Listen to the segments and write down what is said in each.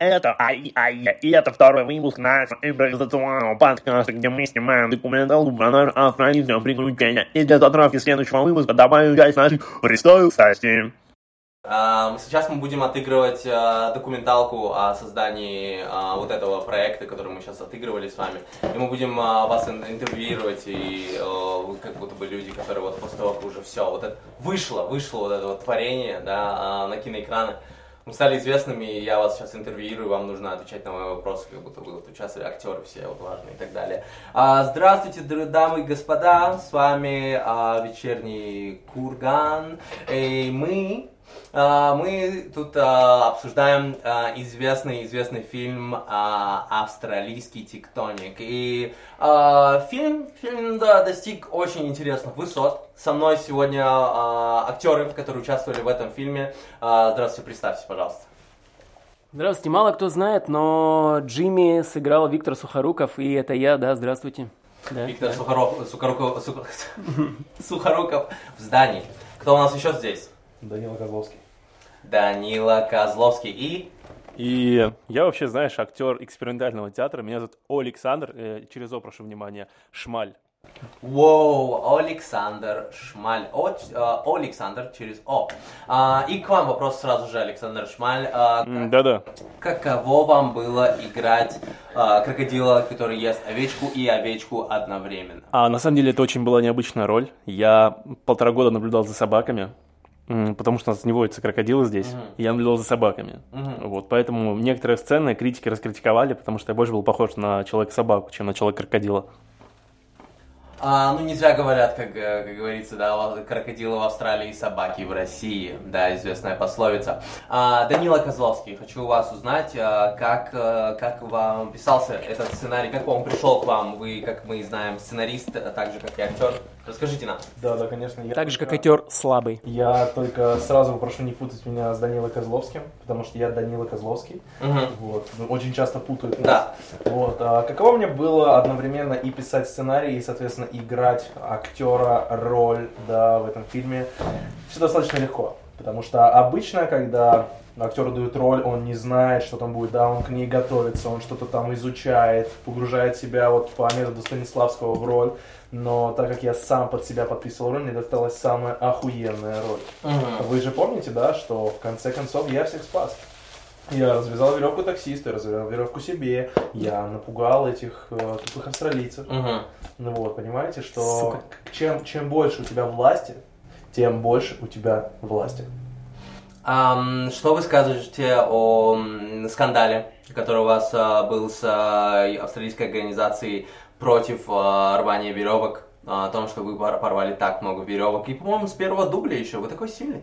Это ай ай и это второй выпуск нашего импровизационного подкаста, где мы снимаем документалку про наше австралийское приключение. И для затравки следующего выпуска добавим часть нашей представленности. А, Сейчас мы будем отыгрывать а, документалку о создании а, вот этого проекта, который мы сейчас отыгрывали с вами. И мы будем вас ин- интервьюировать, и вы как будто бы люди, которые вот после того, как уже все, вот это вышло, вышло вот это вот творение, да, на киноэкраны. Мы стали известными, и я вас сейчас интервьюирую, вам нужно отвечать на мои вопросы, как будто вы вот участвовали, актеры все вот важные и так далее. А, здравствуйте, дамы и господа, с вами а, вечерний Курган, и мы Мы тут а, обсуждаем а, известный известный фильм а, австралийский тектоник и а, фильм фильм да, достиг очень интересных высот. Со мной сегодня а, актеры, которые участвовали в этом фильме. А, здравствуйте, представьтесь, пожалуйста. Здравствуйте, мало кто знает, но Джимми сыграл Виктор Сухоруков, и это я, да, здравствуйте. Да, Виктор да. Сухоруков, Сухоруков, Сухо- Сухоруков в здании. Кто у нас еще здесь? Данила Козловский. Данила Козловский и И я вообще, знаешь, актер экспериментального театра. Меня зовут Александр, э, через О прошу внимания, Шмаль. Воу, Александр Шмаль. О, э, Александр через О. А, и к вам вопрос сразу же, Александр Шмаль. А, Да-да. каково вам было играть а, крокодила, который ест овечку и овечку одновременно? А на самом деле это очень была необычная роль. Я полтора года наблюдал за собаками, потому что у нас не водятся крокодилы здесь. И я наблюдал за собаками. Мгм. Вот, поэтому некоторые сцены критики раскритиковали, потому что я больше был похож на человека-собаку, чем на человека-крокодила. А, ну, не зря говорят, как, э, как говорится, да, крокодилы в Австралии, собаки в России, да, известная пословица. А, Данила Козловский, хочу у вас узнать, а, как, э, как вам писался этот сценарий, как он пришел к вам, вы, как мы знаем, сценарист, а так же, как и актер. Расскажите нам. Да, да, конечно. Я Так же, как только- актер слабый. Я только сразу прошу не путать меня с Данилой Козловским, потому что я Данила Козловский. Мгм. Вот. Очень часто путают нас. Да. Вот. А каково мне было одновременно и писать сценарий, и, соответственно, играть актера, роль, да, в этом фильме. Все достаточно легко. Потому что обычно, когда актеру дают роль, он не знает, что там будет, да, он к ней готовится, он что-то там изучает, погружает себя вот по методу Станиславского в роль. Но так как я сам под себя подписывал роль, мне досталась самая охуенная роль. Мгм. Вы же помните, да, что в конце концов я всех спас. Я развязал веревку таксисту, я развязал веревку себе, я напугал этих э, тупых австралийцев. Мгм. Ну вот, понимаете, что Сука. чем, чем больше у тебя власти, тем больше у тебя власти. Ам, что вы скажете о скандале, который у вас а, был с а, австралийской организацией против а, рвания веревок, а, о том, что вы пор- порвали так много веревок, и, по-моему, с первого дубля еще, вы такой сильный.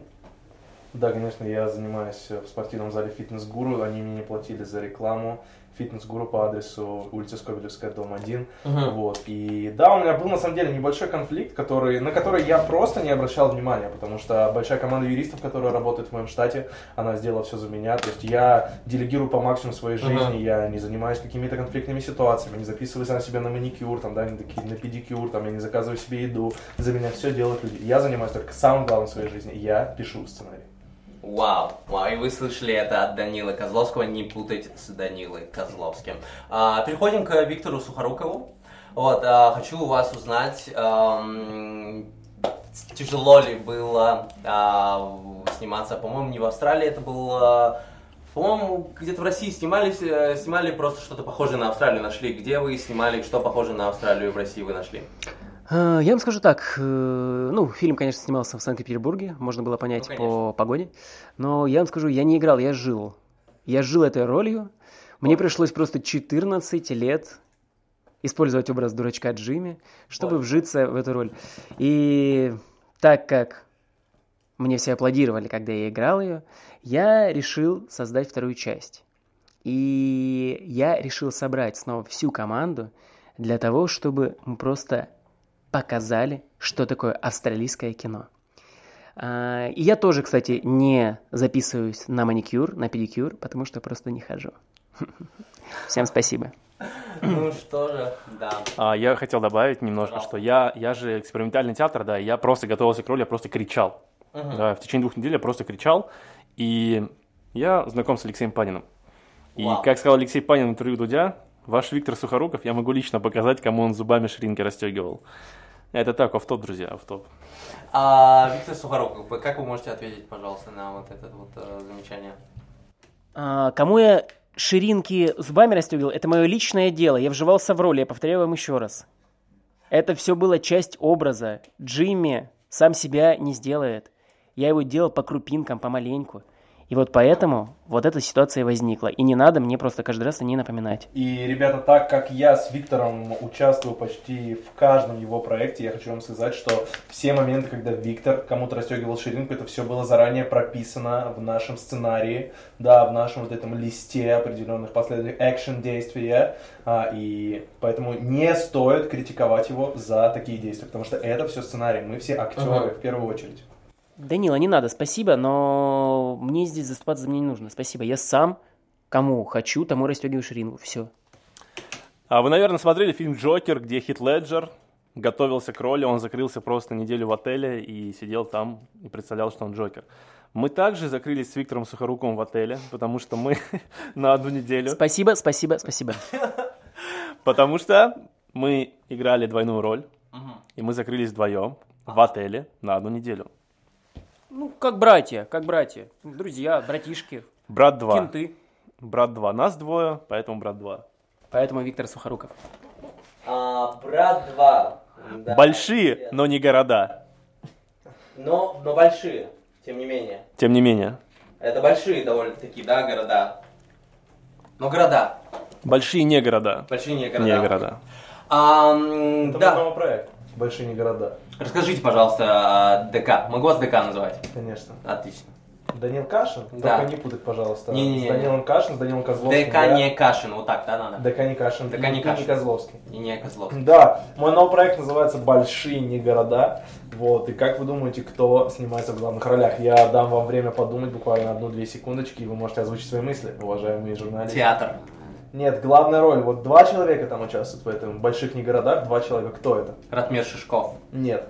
Да, конечно, я занимаюсь в спортивном зале «Фитнес-гуру», они мне не платили за рекламу. «Фитнес-гуру» по адресу улица Скобелевская, дом 1. Вот. И да, у меня был на самом деле небольшой конфликт, который, на который я просто не обращал внимания, потому что большая команда юристов, которая работает в моем штате, она сделала все за меня. То есть я делегирую по максимуму своей жизни, я не занимаюсь какими-то конфликтными ситуациями, не записываю сам себя на маникюр, там, да, не такие, на педикюр, там, я не заказываю себе еду. За меня все делают люди. Я занимаюсь только самым главным в своей жизни. Я пишу сценарий. Вау, вау, и вы слышали это от Данилы Козловского, не путать с Данилой Козловским. А, переходим к Виктору Сухорукову. Вот, а, хочу у вас узнать, ам, тяжело ли было а, сниматься, по-моему, не в Австралии, это было, по-моему, где-то в России снимались, э, снимали просто что-то похожее на Австралию, нашли. Где вы снимали, что похоже на Австралию в России вы нашли? А, Я вам скажу так, э, ну, фильм, конечно, снимался в Санкт-Петербурге, можно было понять Ну, конечно. по погоде, но я вам скажу, я не играл, я жил. Я жил этой ролью, мне пришлось просто 14 лет использовать образ дурачка Джимми, чтобы Вот. вжиться в эту роль. И так как мне все аплодировали, когда я играл ее, я решил создать вторую часть. И я решил собрать снова всю команду для того, чтобы мы просто показали, что такое австралийское кино. А, И я тоже, кстати, не записываюсь на маникюр, на педикюр, потому что просто не хожу. Всем спасибо. Ну что же, да. А, я хотел добавить немножко, Пожалуйста. что я, я же экспериментальный театр, да, и я просто готовился к роли, я просто кричал. Мгм. Да, в течение двух недель я просто кричал, и я знаком с Алексеем Паниным. И, Вау. как сказал Алексей Панин в интервью Дудя, ваш Виктор Сухоруков, я могу лично показать, кому он зубами ширинки расстегивал. Это так, офф-топ, друзья, офф-топ. А, Виктор Сухоруков, как вы можете ответить, пожалуйста, на вот это вот э, замечание? А, кому я ширинки зубами расстегивал, это мое личное дело. Я вживался в роль, я повторяю вам еще раз. Это все было часть образа. Джимми сам себя не сделает. Я его делал по крупинкам, помаленьку. И вот поэтому вот эта ситуация возникла. И не надо мне просто каждый раз о ней напоминать. И, ребята, так как я с Виктором участвую почти в каждом его проекте, я хочу вам сказать, что все моменты, когда Виктор кому-то расстегивал ширинку, это все было заранее прописано в нашем сценарии, да, в нашем вот этом листе определенных последних экшен действия, а, и поэтому не стоит критиковать его за такие действия, потому что это все сценарий, мы все актеры Ага. в первую очередь. Данила, не надо, спасибо, но мне здесь заступаться за меня не нужно. Спасибо. Я сам кому хочу, тому расстегиваю ширинку. Все. А вы, наверное, смотрели фильм «Джокер», где Хит Леджер готовился к роли, он закрылся просто неделю в отеле и сидел там и представлял, что он Джокер. Мы также закрылись с Виктором Сухоруковым в отеле, потому что мы на одну неделю, Спасибо, спасибо, спасибо. потому что мы играли двойную роль, и мы закрылись вдвоем в отеле на одну неделю. Ну, как братья, как братья. Друзья, братишки, Брат 2. кенты. Брат 2. Нас двое, поэтому брат 2. Поэтому Виктор Сухоруков. А, брат 2. Большие, но не города. Но, но большие, тем не менее. Тем не менее. Это большие довольно-таки, да, города. Но города. Большие не города. Большие не города. Не города. А, Это да. новый проект. Большие не города, Расскажите, пожалуйста, ДК. Могу вас ДК называть? конечно. Отлично. Данил Кашин? Да. Только не путать, пожалуйста. Не-не-не. С Данилом Кашин, с Данилом Козловским. ДК да? не Кашин, вот так, да, надо? ДК не Кашин. ДК не и Кашин. Козловский. И не Козлов. Да, мой новый проект называется «Большие не города». Вот, и как вы думаете, кто снимается в главных ролях? Я дам вам время подумать, буквально одну-две секундочки, и вы можете озвучить свои мысли, уважаемые журналисты. Театр. Нет, главная роль. Вот два человека там участвуют в этом. В больших не городах два человека. Кто это? Ратмир Шишков. Нет.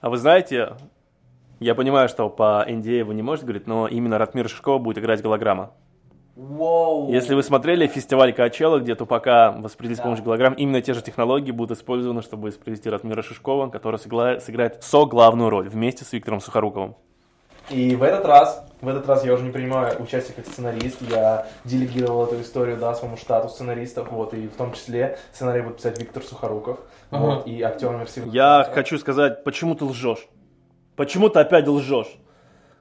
А вы знаете, я понимаю, что по NDA вы не можете говорить, но именно Ратмир Шишкова будет играть голограмма. Воу. Если вы смотрели фестиваль Качела, где Тупака воспроизвели с Да. помощью голограмм, именно те же технологии будут использованы, чтобы воспроизвести Ратмира Шишкова, который сыгла- сыграет со главную роль вместе с Виктором Сухоруковым. И в этот раз, в этот раз я уже не принимаю участие как сценарист, я делегировал эту историю, да, своему штату сценаристов, вот, и в том числе сценарий будет писать Виктор Сухоруков, вот, и актер Мерсивый. Я хочу сказать, почему ты лжешь? Почему ты опять лжешь?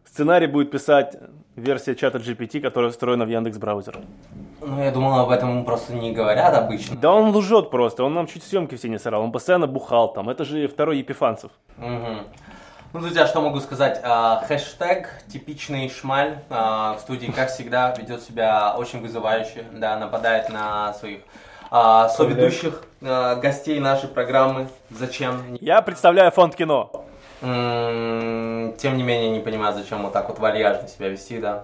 Сценарий будет писать версия чата GPT, которая встроена в Яндекс браузер. Ну, я думал, об этом просто не говорят обычно. Да он лжет просто, он нам чуть съемки все не сорал, он постоянно бухал там, это же второй Епифанцев. Мгм. Ну, друзья, что могу сказать? А, хэштег типичный шмаль а, в студии, как всегда, ведет себя очень вызывающе, да, нападает на своих а, соведущих, гостей нашей программы. Зачем? Я представляю фонд кино. Тем не менее, не понимаю, зачем вот так вот вальяжно себя вести, да.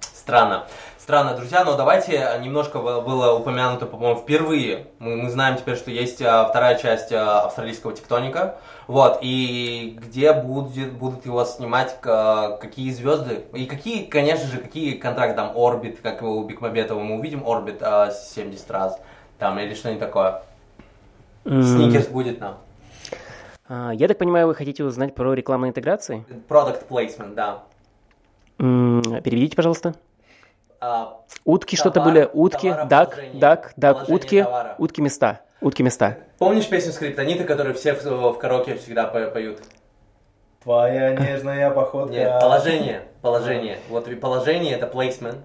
Странно. Странно, друзья, но давайте немножко было упомянуто, по-моему, впервые. Мы, мы знаем теперь, что есть а, вторая часть а, австралийского тектоника. Вот, и где будет, будут его снимать, к- какие звезды, и какие, конечно же, какие контракты, там, Орбит, как его у Бекмамбетова, мы увидим Орбит 70 раз, там, или что-нибудь такое. Сникерс будет нам. А, Я так понимаю, вы хотите узнать про рекламные интеграции? Product placement, да. М, Переведите, пожалуйста. А, Утки что-то были. Утки, дак, дак, дак, утки, товара. утки места. Утки места. Помнишь песню Скриптонита, которую все в, в караоке всегда по- поют? Твоя нежная походка. Нет, положение, положение. Вот положение это placement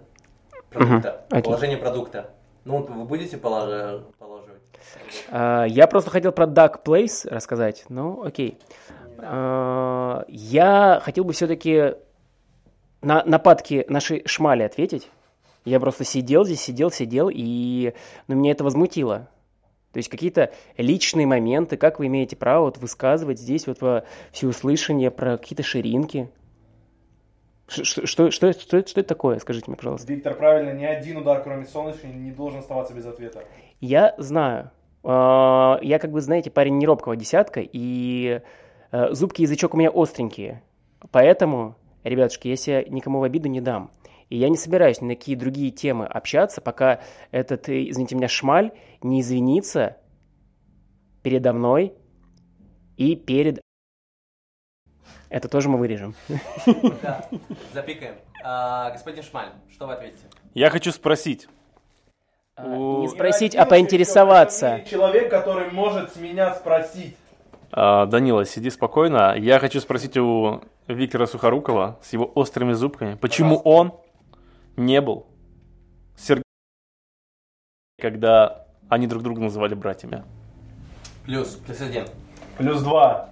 продукта. окей. Положение продукта. Ну, вы будете полож- положивать? А, Я просто хотел про Duck Place рассказать. Ну, окей. А, Я хотел бы все-таки на нападки нашей шмали ответить. Я просто сидел здесь, сидел, сидел, и ну, меня это возмутило. То есть какие-то личные моменты, как вы имеете право вот высказывать здесь вот во всеуслышание про какие-то ширинки. Ш- Что, что, что, это- что, это- что это такое, скажите мне, пожалуйста. Виктор, правильно, ни один удар, кроме солнечный, не должен оставаться без ответа. Я знаю. А, Я, как бы, знаете, парень не робкого десятка, и э, зубки и язычок у меня остренькие. Поэтому, ребятушки, я себя никому в обиду не дам. И я не собираюсь ни на какие другие темы общаться, пока этот, э, извините меня, шмаль не извинится передо мной и перед... Это тоже мы вырежем. Да, запикаем. А, господин Шмаль, что вы ответите? Я хочу спросить. А, У- Не спросить, а поинтересоваться. Человек, который может с меня спросить. А, Данила, сиди спокойно. Я хочу спросить у Виктора Сухорукова с его острыми зубками, почему он не был с Сергеем, когда они друг друга называли братьями? Плюс, плюс один, Плюс два.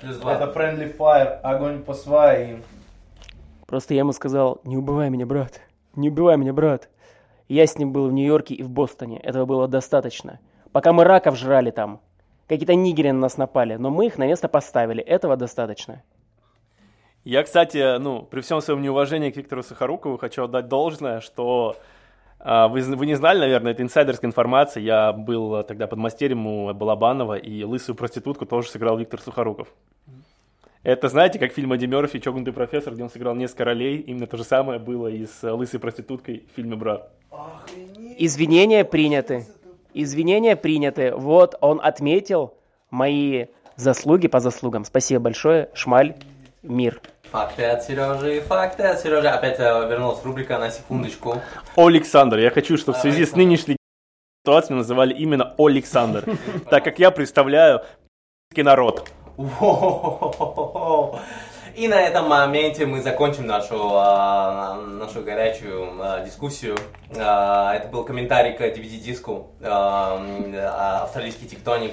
плюс два. Это friendly fire, огонь по своим. Просто я ему сказал, не убивай меня, брат, не убивай меня, брат. Я с ним был в Нью-Йорке и в Бостоне, этого было достаточно. Пока мы раков жрали там, какие-то нигеры на нас напали, но мы их на место поставили, этого достаточно. Я, кстати, ну, при всем своем неуважении к Виктору Сухорукову хочу отдать должное, что а, вы, вы не знали, наверное, это инсайдерская информация. Я был тогда под мастерем у Балабанова, и лысую проститутку тоже сыграл Виктор Сухоруков. Это, знаете, как фильм Эдди Мерфи «Чокнутый профессор», где он сыграл несколько ролей. Именно то же самое было и с лысой проституткой в фильме «Брат». Извинения приняты. Извинения приняты. Вот он отметил мои заслуги по заслугам. Спасибо большое, Шмаль, мир. Факты от Сережи, факты от Сережи. Опять э, вернулась рубрика на секундочку. Александр, я хочу, чтобы в связи с нынешней ситуацией называли именно Александр, так как я представляю народ. И на этом моменте мы закончим нашу, а, нашу горячую а, дискуссию. А, это был комментарий к DVD-диску «Австралийский тектоник».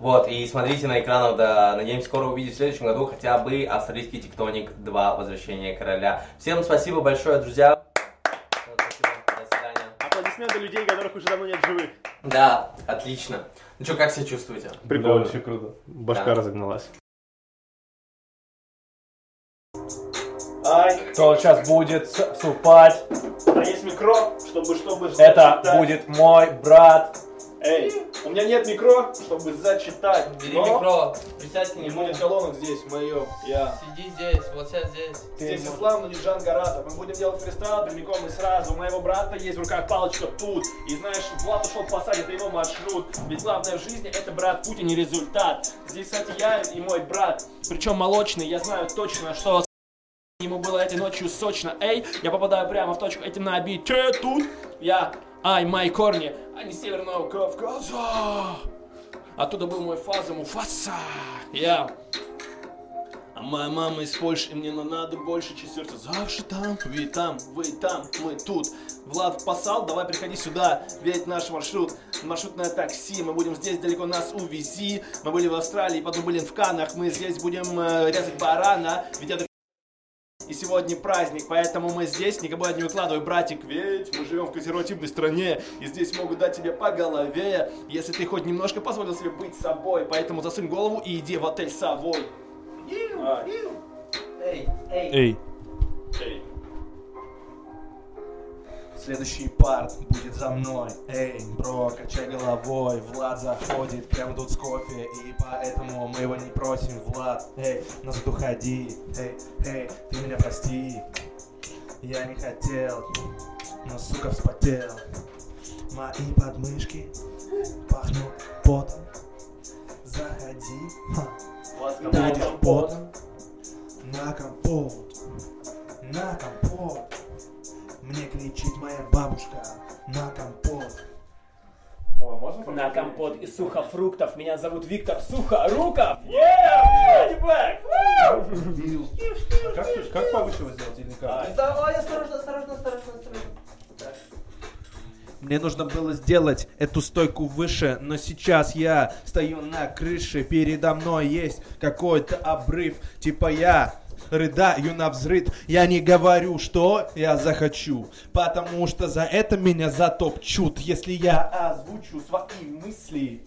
Вот, и смотрите на экранах, да, надеемся скоро увидеть в следующем году хотя бы «Австралийский тектоник 2. Возвращение короля». Всем спасибо большое, друзья. Аплодисменты людей, которых уже давно нет живых. Да, отлично. Ну что, как себя чувствуете? Прикольно. вообще круто. Башка Да. разогналась. Ай, кто сейчас будет вступать? А есть микро, чтобы, чтобы Это будет мой брат. Эй, у меня нет микро, чтобы зачитать. Бери но микро, присядь к Не нему. будет колонок здесь, мое. Я. Сиди здесь, вот сейчас здесь. Здесь Ислам, но не Джан Гаратов. Мы будем делать фристайл прямиком и сразу. У моего брата есть в руках палочка тут. И знаешь, Влад ушел посадить, это его маршрут. Ведь главное в жизни это брат Путин, не результат. Здесь, кстати, я и мой брат. Причем молочный, я знаю точно, что Ему было этой ночью сочно, эй, я попадаю прямо в точку этим на обите, тут я, ай, мои корни, не Северного Кавказа. Оттуда был мой фаза Муфаса, я. А моя мама из Польши, и мне надо больше, чем сердце. Завжди там, вы там, вы там, мы тут. Влад посал, давай приходи сюда, ведь наш маршрут, маршрутное такси, мы будем здесь, далеко нас увези. Мы были в Австралии, потом были в Канах, мы здесь будем э, резать барана, ведь это и сегодня праздник, поэтому мы здесь, никого не выкладывай, братик, ведь мы живем в консервативной стране, и здесь могут дать тебе по голове, если ты хоть немножко позволил себе быть собой, поэтому засунь голову и иди в отель Совой. Эй, эй. Эй. Следующий парт будет за мной. Эй, бро, качай головой. Влад заходит прямо тут с кофе. И поэтому мы его не просим, Влад. Эй, на зад уходи. Эй, эй, ты меня прости. Я не хотел, но, сука, вспотел. Мои подмышки пахнут потом. Заходи, ха. Будешь потом на компот, Компот из сухофруктов. Меня зовут Виктор Сухоруков. Yeah! back! Как, как повыше его сделать или как? Давай, осторожно, осторожно, осторожно, осторожно. Мне нужно было сделать эту стойку выше, но сейчас я стою на крыше, передо мной есть какой-то обрыв, типа я рыдаю на взрыв. Я не говорю, что я захочу, потому что за это меня затопчут, если я озвучу свои мысли.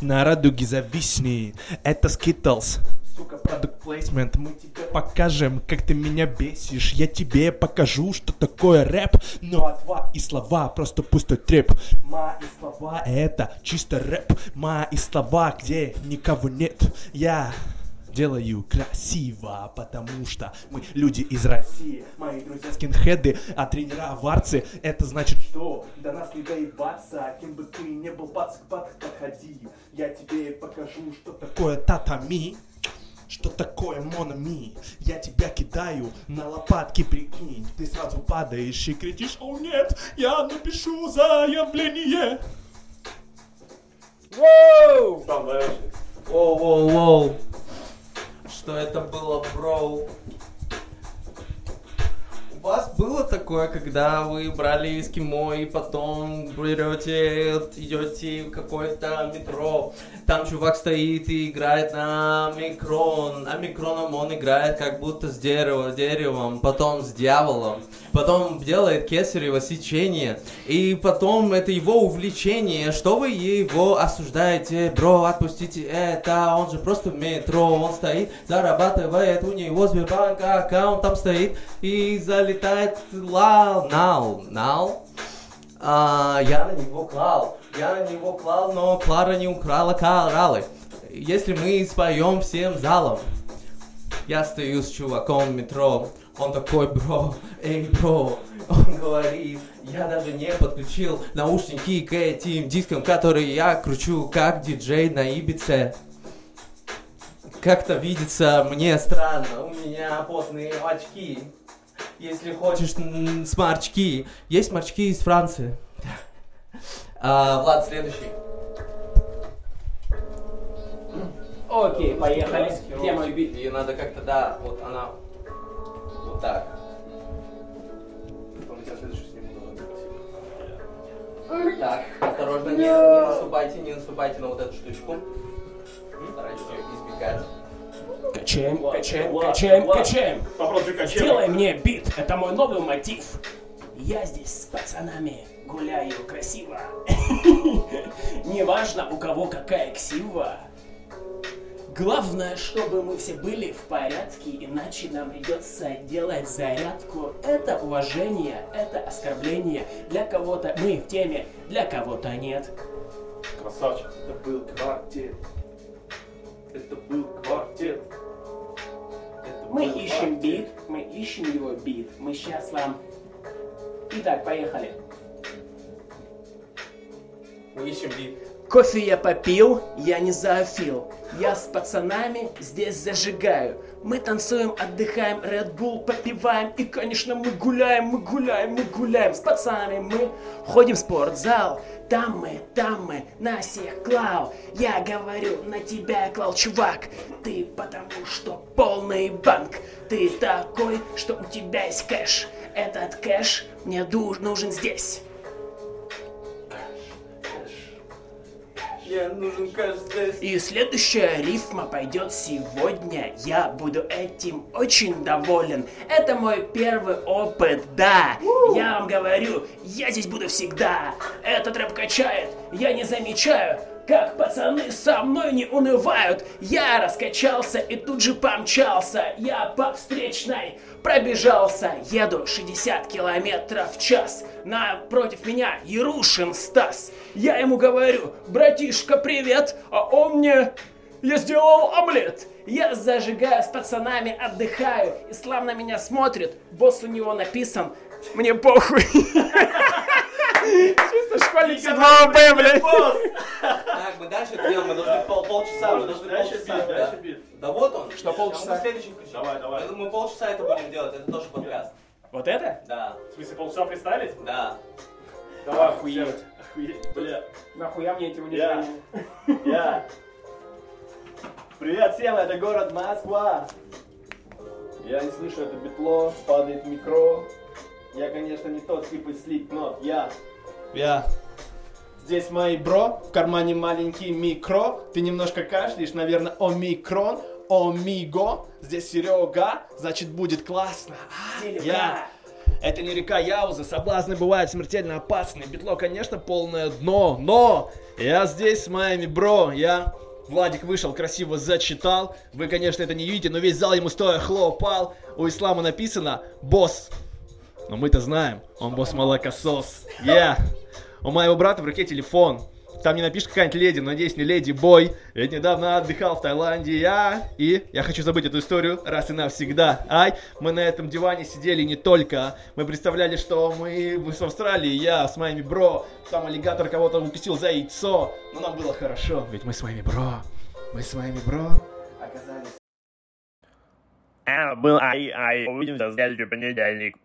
На радуге зависни, это Skittles. Сука, продукт плейсмент, мы тебе покажем, как ты меня бесишь. Я тебе покажу, что такое рэп. Ну а твои слова просто пустой треп. Мои слова это чисто рэп. Мои слова, где никого нет. Я делаю красиво, потому что мы люди из России, мои друзья скинхеды, а тренера варцы, это значит что? До нас не доебаться, кем бы ты ни был, пац, пац, подходи, я тебе покажу, что такое татами. Что такое мономи? Я тебя кидаю на лопатки, прикинь. Ты сразу падаешь и кричишь, о нет, я напишу заявление. Воу-воу-воу. Что это было, бро? Вас было такое, когда вы брали эскимо и потом берете, идете в какое-то метро, там чувак стоит и играет на микрон, а микроном он играет как будто с дерева, деревом, потом с дьяволом, потом делает кесарево сечение, и потом это его увлечение, что вы его осуждаете, бро, отпустите это, он же просто в метро, он стоит, зарабатывает, у него Сбербанк аккаунт там стоит, и залетает лал, нал, нал, а, я на него клал, я на него клал, но Клара не украла кораллы. Если мы споем всем залом, я стою с чуваком в метро, он такой, бро, эй, бро, он говорит, я даже не подключил наушники к этим дискам, которые я кручу как диджей на Ибице. Как-то видится мне странно, у меня потные очки. Если хочешь м, смарчки, есть смарчки из Франции. А, Влад, следующий. Окей, поехали. Тема. Ее надо как-то, да, вот она, вот так. Так, осторожно, не, не наступайте, не наступайте на вот эту штучку. Старайтесь ее избегать. Качаем, качаем, качаем, качаем. Сделай мне бит, это мой новый мотив. Я здесь с пацанами гуляю красиво. Неважно, у кого какая ксива. Главное, чтобы мы все были в порядке, иначе нам придется делать зарядку. Это уважение, это оскорбление. Для кого-то мы в теме, для кого-то нет. Красавчик. Это был квартет. Это был квартет. Это Мы был ищем квартет. бит, мы ищем его бит. Мы сейчас вам... Итак, поехали. Мы ищем бит. Кофе я попил, я не зоофил. Я с пацанами здесь зажигаю. Мы танцуем, отдыхаем, Red Bull попиваем. И, конечно, мы гуляем, мы гуляем, мы гуляем. С пацанами мы ходим в спортзал. Там мы, там мы, на всех клал. Я говорю, на тебя клал, чувак. Ты потому что полный банк. Ты такой, что у тебя есть кэш. Этот кэш мне нужен здесь. Мне нужен здесь. И следующая рифма пойдет сегодня. Я буду этим очень доволен. Это мой первый опыт, да. Я вам говорю, я здесь буду всегда. Этот рэп качает, я не замечаю. Как пацаны со мной не унывают Я раскачался и тут же помчался Я по встречной пробежался Еду 60 километров в час Напротив меня Ярушин Стас Я ему говорю, братишка, привет А он мне, я сделал омлет я зажигаю с пацанами, отдыхаю. Ислам на меня смотрит, босс у него написан. Мне похуй. Школьник седьмого Б, блядь. Так, мы дальше делаем, мы должны пол, полчаса, мы должны полчаса. да. Да вот он. Что, полчаса? Мы следующий включим. Давай, давай. Мы, полчаса это будем делать, это тоже подкаст. Вот это? Да, В смысле, полчаса фристайлить? да. Давай, Охуеть. Охуеть, бля. Нахуя мне эти Я. Я. Привет всем, это город Москва. Я не слышу это битло, падает микро. Я, конечно, не тот тип из слип, я. Я. Здесь мои бро, в кармане маленький микро. Ты немножко кашляешь, наверное, омикрон, омиго. Здесь Серега, значит будет классно. А, Я. Это не река Яуза, соблазны бывают смертельно опасны. Битло, конечно, полное дно, но я здесь с моими бро, я... Владик вышел, красиво зачитал. Вы, конечно, это не видите, но весь зал ему стоя хлопал. У Ислама написано «Босс». Но мы-то знаем, он босс молокосос. Я. У моего брата в руке телефон. там не напишет какая-нибудь леди, но надеюсь, не леди бой. Ведь недавно отдыхал в Таиланде я. И я хочу забыть эту историю раз и навсегда. Ай, мы на этом диване сидели не только. Мы представляли, что мы в Австралии, я с моими бро. Там аллигатор кого-то укусил за яйцо. Но нам было хорошо, ведь мы с вами бро. Мы с вами бро. Оказались А, был ай, ай, увидимся в следующий понедельник.